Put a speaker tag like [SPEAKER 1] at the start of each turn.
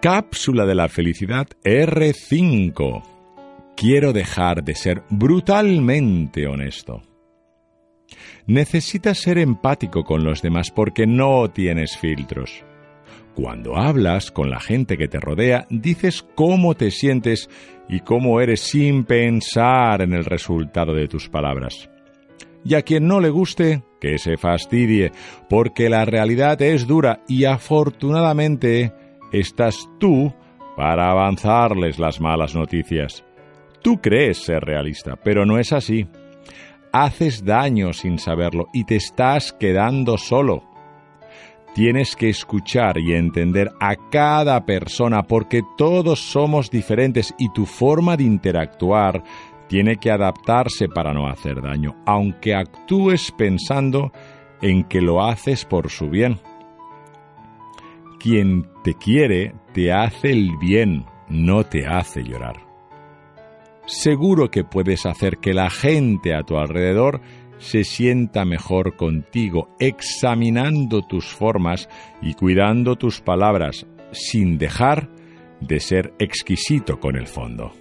[SPEAKER 1] Cápsula de la felicidad R5. Quiero dejar de ser brutalmente honesto. Necesitas ser empático con los demás porque no tienes filtros. Cuando hablas con la gente que te rodea, dices cómo te sientes y cómo eres sin pensar en el resultado de tus palabras. Y a quien no le guste, que se fastidie, porque la realidad es dura y afortunadamente estás tú para avanzarles las malas noticias. Tú crees ser realista, pero no es así. Haces daño sin saberlo y te estás quedando solo. Tienes que escuchar y entender a cada persona porque todos somos diferentes y tu forma de interactuar tiene que adaptarse para no hacer daño, aunque actúes pensando en que lo haces por su bien. Quien te quiere te hace el bien, no te hace llorar. Seguro que puedes hacer que la gente a tu alrededor se sienta mejor contigo, examinando tus formas y cuidando tus palabras, sin dejar de ser exquisito con el fondo.